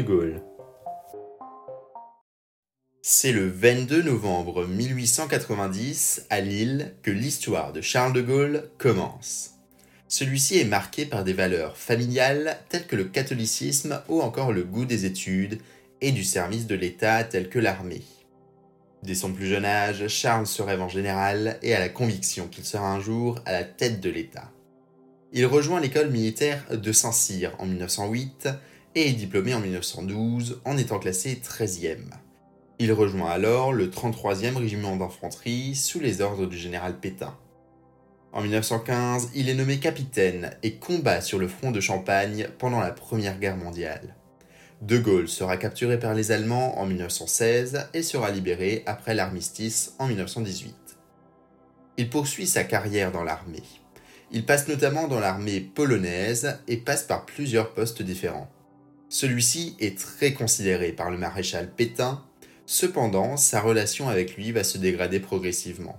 Gaulle. C'est le 22 novembre 1890 à Lille que l'histoire de Charles de Gaulle commence. Celui-ci est marqué par des valeurs familiales telles que le catholicisme ou encore le goût des études et du service de l'État tel que l'armée. Dès son plus jeune âge, Charles se rêve en général et a la conviction qu'il sera un jour à la tête de l'État. Il rejoint l'école militaire de Saint-Cyr en 1908 et est diplômé en 1912 en étant classé 13e. Il rejoint alors le 33e régiment d'infanterie sous les ordres du général Pétain. En 1915, il est nommé capitaine et combat sur le front de Champagne pendant la Première Guerre mondiale. De Gaulle sera capturé par les Allemands en 1916 et sera libéré après l'armistice en 1918. Il poursuit sa carrière dans l'armée. Il passe notamment dans l'armée polonaise et passe par plusieurs postes différents. Celui-ci est très considéré par le maréchal Pétain, cependant sa relation avec lui va se dégrader progressivement.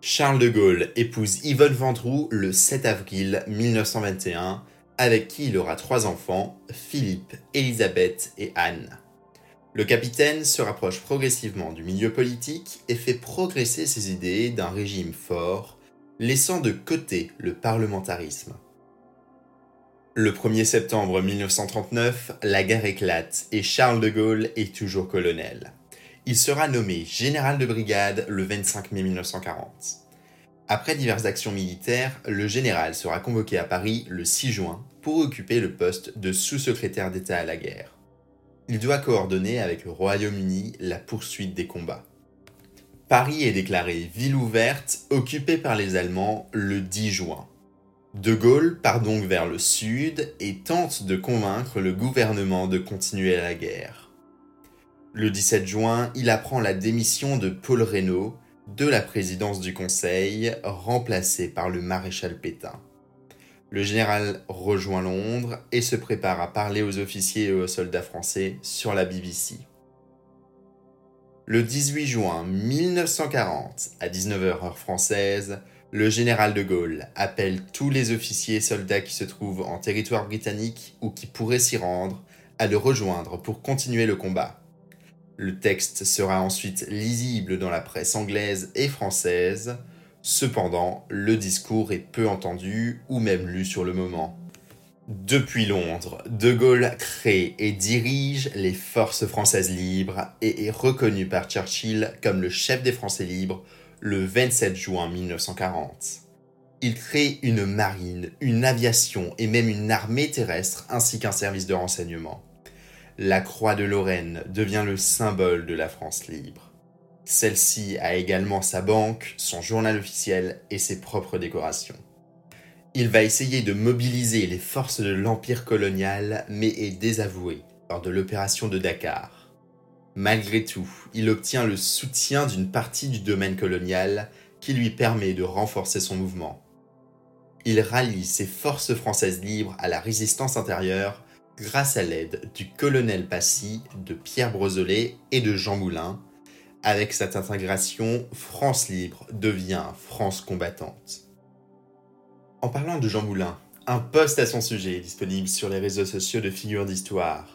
Charles de Gaulle épouse Yvonne Vendroux le 7 avril 1921 avec qui il aura trois enfants, Philippe, Elisabeth et Anne. Le capitaine se rapproche progressivement du milieu politique et fait progresser ses idées d'un régime fort, laissant de côté le parlementarisme. Le 1er septembre 1939, la guerre éclate et Charles de Gaulle est toujours colonel. Il sera nommé général de brigade le 25 mai 1940. Après diverses actions militaires, le général sera convoqué à Paris le 6 juin pour occuper le poste de sous-secrétaire d'État à la guerre. Il doit coordonner avec le Royaume-Uni la poursuite des combats. Paris est déclarée ville ouverte, occupée par les Allemands le 10 juin. De Gaulle part donc vers le sud et tente de convaincre le gouvernement de continuer la guerre. Le 17 juin, il apprend la démission de Paul Reynaud, de la présidence du Conseil, remplacé par le maréchal Pétain. Le général rejoint Londres et se prépare à parler aux officiers et aux soldats français sur la BBC. Le 18 juin 1940, à 19h heure française, le général de Gaulle appelle tous les officiers et soldats qui se trouvent en territoire britannique ou qui pourraient s'y rendre à le rejoindre pour continuer le combat. Le texte sera ensuite lisible dans la presse anglaise et française. Cependant, le discours est peu entendu ou même lu sur le moment. Depuis Londres, De Gaulle crée et dirige les forces françaises libres et est reconnu par Churchill comme le chef des Français libres le 27 juin 1940. Il crée une marine, une aviation et même une armée terrestre ainsi qu'un service de renseignement la croix de Lorraine devient le symbole de la France libre. Celle-ci a également sa banque, son journal officiel et ses propres décorations. Il va essayer de mobiliser les forces de l'empire colonial, mais est désavoué lors de l'opération de Dakar. Malgré tout, il obtient le soutien d'une partie du domaine colonial qui lui permet de renforcer son mouvement. Il rallie ses forces françaises libres à la résistance intérieure grâce à l'aide du colonel Passy, de Pierre Brozelet et de Jean Moulin. Avec cette intégration, France libre devient France combattante. En parlant de Jean Moulin, un post à son sujet est disponible sur les réseaux sociaux de Figures d'Histoire.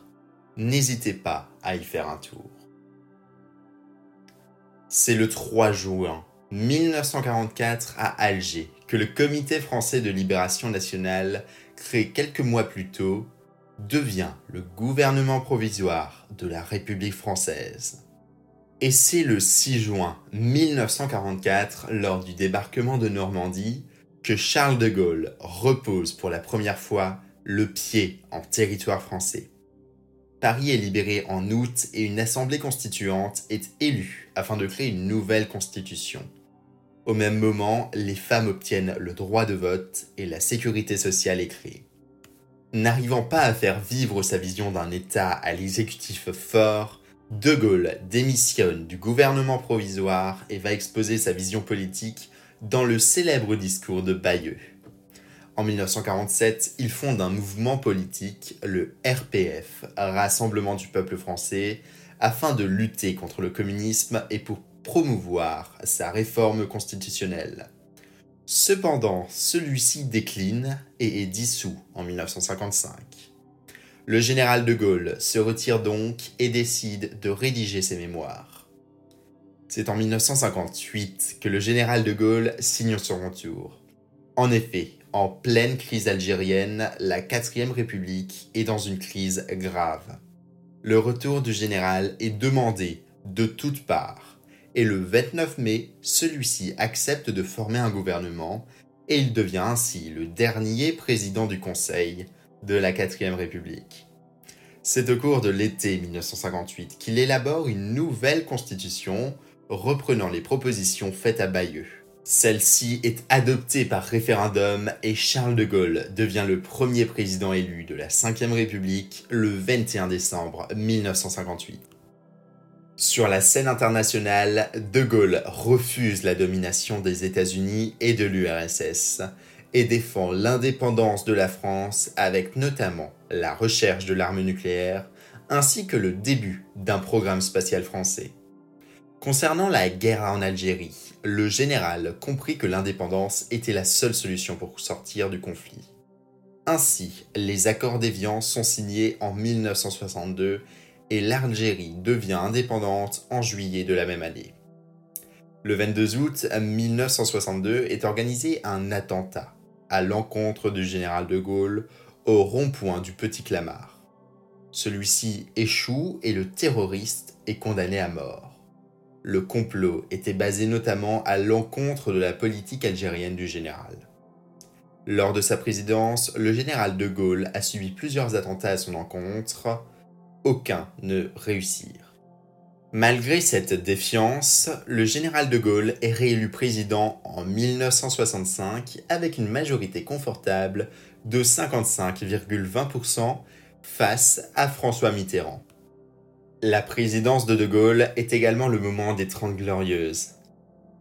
N'hésitez pas à y faire un tour. C'est le 3 juin 1944 à Alger que le Comité français de libération nationale, créé quelques mois plus tôt, devient le gouvernement provisoire de la République française. Et c'est le 6 juin 1944, lors du débarquement de Normandie, que Charles de Gaulle repose pour la première fois le pied en territoire français. Paris est libéré en août et une assemblée constituante est élue afin de créer une nouvelle constitution. Au même moment, les femmes obtiennent le droit de vote et la sécurité sociale est créée. N'arrivant pas à faire vivre sa vision d'un État à l'exécutif fort, De Gaulle démissionne du gouvernement provisoire et va exposer sa vision politique dans le célèbre discours de Bayeux. En 1947, il fonde un mouvement politique, le RPF, Rassemblement du peuple français, afin de lutter contre le communisme et pour promouvoir sa réforme constitutionnelle. Cependant, celui-ci décline et est dissous en 1955. Le général de Gaulle se retire donc et décide de rédiger ses mémoires. C'est en 1958 que le général de Gaulle signe son retour. En effet, en pleine crise algérienne, la 4ème République est dans une crise grave. Le retour du général est demandé de toutes parts, et le 29 mai, celui-ci accepte de former un gouvernement, et il devient ainsi le dernier président du Conseil, de la 4ème République. C'est au cours de l'été 1958 qu'il élabore une nouvelle constitution reprenant les propositions faites à Bayeux. Celle-ci est adoptée par référendum et Charles de Gaulle devient le premier président élu de la 5ème République le 21 décembre 1958. Sur la scène internationale, De Gaulle refuse la domination des États-Unis et de l'URSS et défend l'indépendance de la France avec notamment la recherche de l'arme nucléaire ainsi que le début d'un programme spatial français. Concernant la guerre en Algérie, le général comprit que l'indépendance était la seule solution pour sortir du conflit. Ainsi, les accords d'Évian sont signés en 1962 et l'Algérie devient indépendante en juillet de la même année. Le 22 août 1962 est organisé un attentat à l'encontre du général de Gaulle au rond-point du Petit Clamart. Celui-ci échoue et le terroriste est condamné à mort. Le complot était basé notamment à l'encontre de la politique algérienne du général. Lors de sa présidence, le général de Gaulle a subi plusieurs attentats à son encontre, aucun ne réussirent. Malgré cette défiance, le général de Gaulle est réélu président en 1965 avec une majorité confortable de 55,20% face à François Mitterrand. La présidence de De Gaulle est également le moment des Trente Glorieuses.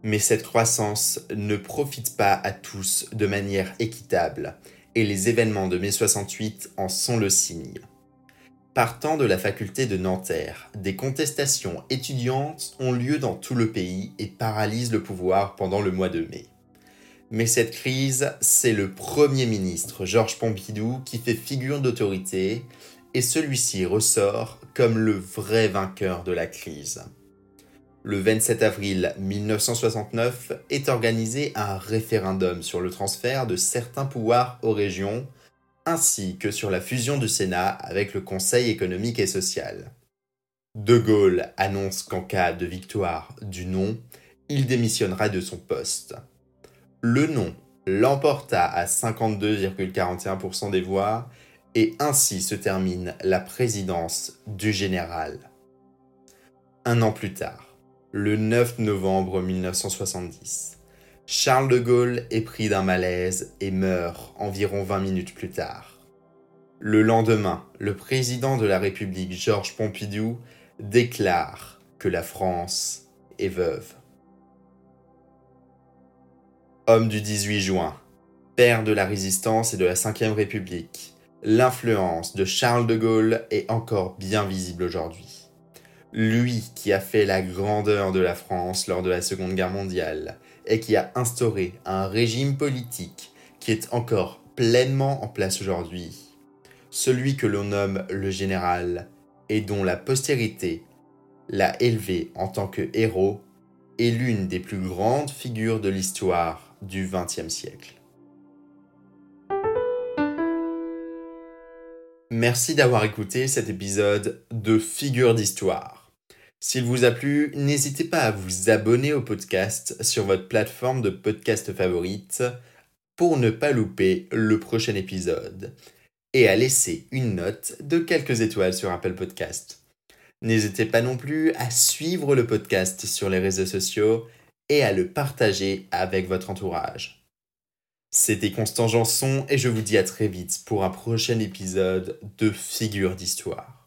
Mais cette croissance ne profite pas à tous de manière équitable, et les événements de mai 68 en sont le signe. Partant de la faculté de Nanterre, des contestations étudiantes ont lieu dans tout le pays et paralysent le pouvoir pendant le mois de mai. Mais cette crise, c'est le Premier ministre Georges Pompidou qui fait figure d'autorité et celui-ci ressort comme le vrai vainqueur de la crise. Le 27 avril 1969 est organisé un référendum sur le transfert de certains pouvoirs aux régions ainsi que sur la fusion du Sénat avec le Conseil économique et social. De Gaulle annonce qu'en cas de victoire du non, il démissionnera de son poste. Le non l'emporta à 52,41% des voix et ainsi se termine la présidence du général. Un an plus tard, le 9 novembre 1970, Charles de Gaulle est pris d'un malaise et meurt environ 20 minutes plus tard. Le lendemain, le président de la République Georges Pompidou déclare que la France est veuve. Homme du 18 juin, père de la résistance et de la Ve République, l'influence de Charles de Gaulle est encore bien visible aujourd'hui. Lui qui a fait la grandeur de la France lors de la Seconde Guerre mondiale et qui a instauré un régime politique qui est encore pleinement en place aujourd'hui. Celui que l'on nomme le général et dont la postérité l'a élevé en tant que héros est l'une des plus grandes figures de l'histoire du XXe siècle. Merci d'avoir écouté cet épisode de Figures d'Histoire. S'il vous a plu, n'hésitez pas à vous abonner au podcast sur votre plateforme de podcast favorite pour ne pas louper le prochain épisode et à laisser une note de quelques étoiles sur Apple Podcast. N'hésitez pas non plus à suivre le podcast sur les réseaux sociaux et à le partager avec votre entourage. C'était Constant Janson et je vous dis à très vite pour un prochain épisode de Figure d'Histoire.